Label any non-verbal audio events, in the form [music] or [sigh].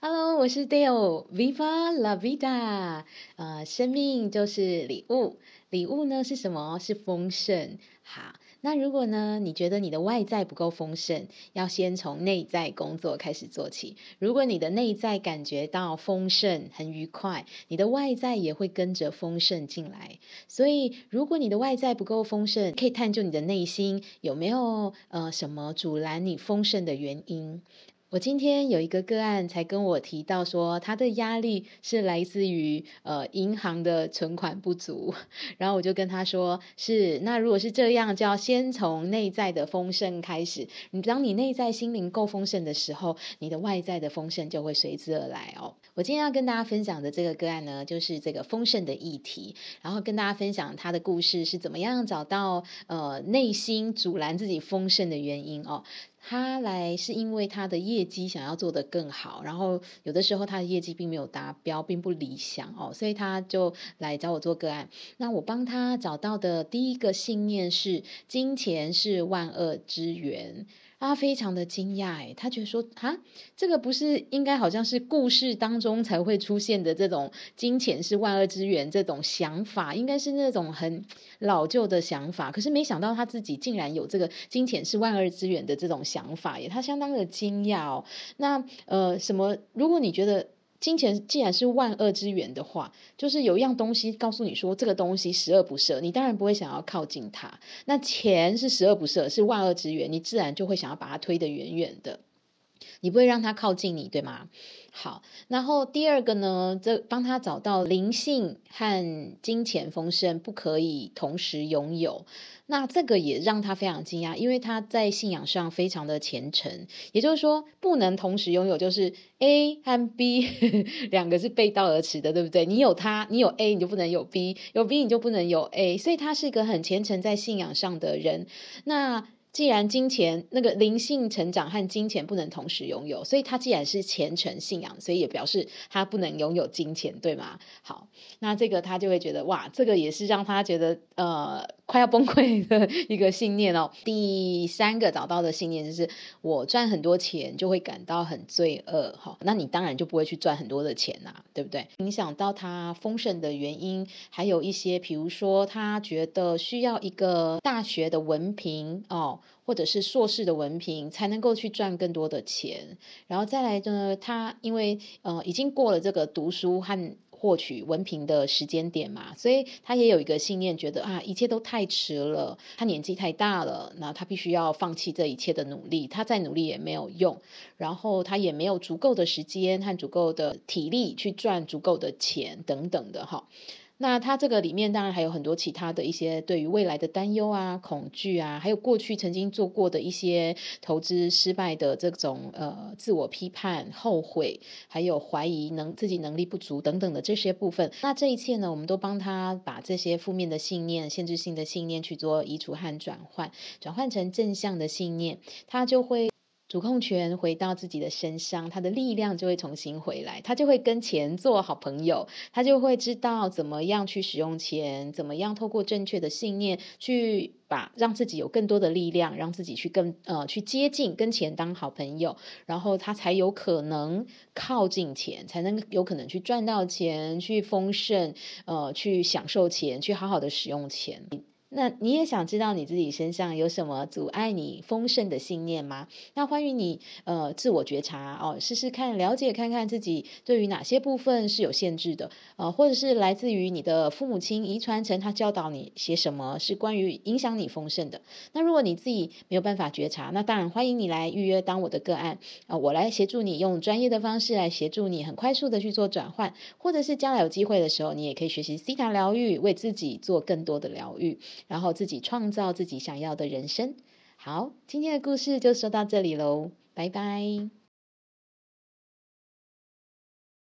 Hello，我是 Dale，Viva la vida，呃，生命就是礼物，礼物呢是什么？是丰盛。好，那如果呢，你觉得你的外在不够丰盛，要先从内在工作开始做起。如果你的内在感觉到丰盛、很愉快，你的外在也会跟着丰盛进来。所以，如果你的外在不够丰盛，可以探究你的内心有没有呃什么阻拦你丰盛的原因。我今天有一个个案，才跟我提到说，他的压力是来自于呃银行的存款不足，[laughs] 然后我就跟他说，是那如果是这样，就要先从内在的丰盛开始。你当你内在心灵够丰盛的时候，你的外在的丰盛就会随之而来哦。我今天要跟大家分享的这个个案呢，就是这个丰盛的议题，然后跟大家分享他的故事是怎么样找到呃内心阻拦自己丰盛的原因哦。他来是因为他的业绩想要做得更好，然后有的时候他的业绩并没有达标，并不理想哦，所以他就来找我做个案。那我帮他找到的第一个信念是：金钱是万恶之源。他非常的惊讶，哎，他觉得说，啊，这个不是应该好像是故事当中才会出现的这种金钱是万恶之源这种想法，应该是那种很老旧的想法。可是没想到他自己竟然有这个金钱是万恶之源的这种想法，耶，他相当的惊讶哦。那呃，什么？如果你觉得。金钱既然是万恶之源的话，就是有一样东西告诉你说这个东西十恶不赦，你当然不会想要靠近它。那钱是十恶不赦，是万恶之源，你自然就会想要把它推得远远的，你不会让他靠近你，对吗？好，然后第二个呢，这帮他找到灵性和金钱丰盛不可以同时拥有，那这个也让他非常惊讶，因为他在信仰上非常的虔诚，也就是说不能同时拥有，就是 A 和 B [laughs] 两个是背道而驰的，对不对？你有他，你有 A，你就不能有 B；有 B，你就不能有 A。所以他是一个很虔诚在信仰上的人。那既然金钱那个灵性成长和金钱不能同时拥有，所以他既然是虔诚信仰，所以也表示他不能拥有金钱，对吗？好，那这个他就会觉得哇，这个也是让他觉得呃快要崩溃的一个信念哦。[laughs] 第三个找到的信念就是我赚很多钱就会感到很罪恶，哈，那你当然就不会去赚很多的钱呐，对不对？影响到他丰盛的原因还有一些，比如说他觉得需要一个大学的文凭哦。或者是硕士的文凭才能够去赚更多的钱，然后再来呢，他因为呃已经过了这个读书和获取文凭的时间点嘛，所以他也有一个信念，觉得啊一切都太迟了，他年纪太大了，那他必须要放弃这一切的努力，他再努力也没有用，然后他也没有足够的时间和足够的体力去赚足够的钱等等的哈。那他这个里面当然还有很多其他的一些对于未来的担忧啊、恐惧啊，还有过去曾经做过的一些投资失败的这种呃自我批判、后悔，还有怀疑能自己能力不足等等的这些部分。那这一切呢，我们都帮他把这些负面的信念、限制性的信念去做移除和转换，转换成正向的信念，他就会。主控权回到自己的身上，他的力量就会重新回来，他就会跟钱做好朋友，他就会知道怎么样去使用钱，怎么样透过正确的信念去把让自己有更多的力量，让自己去更呃去接近跟钱当好朋友，然后他才有可能靠近钱，才能有可能去赚到钱，去丰盛，呃，去享受钱，去好好的使用钱。那你也想知道你自己身上有什么阻碍你丰盛的信念吗？那欢迎你呃自我觉察哦，试试看了解看看自己对于哪些部分是有限制的，呃，或者是来自于你的父母亲遗传成他教导你些什么是关于影响你丰盛的。那如果你自己没有办法觉察，那当然欢迎你来预约当我的个案啊，我来协助你用专业的方式来协助你很快速的去做转换，或者是将来有机会的时候，你也可以学习西塔疗愈，为自己做更多的疗愈。然后自己创造自己想要的人生。好，今天的故事就说到这里喽，拜拜。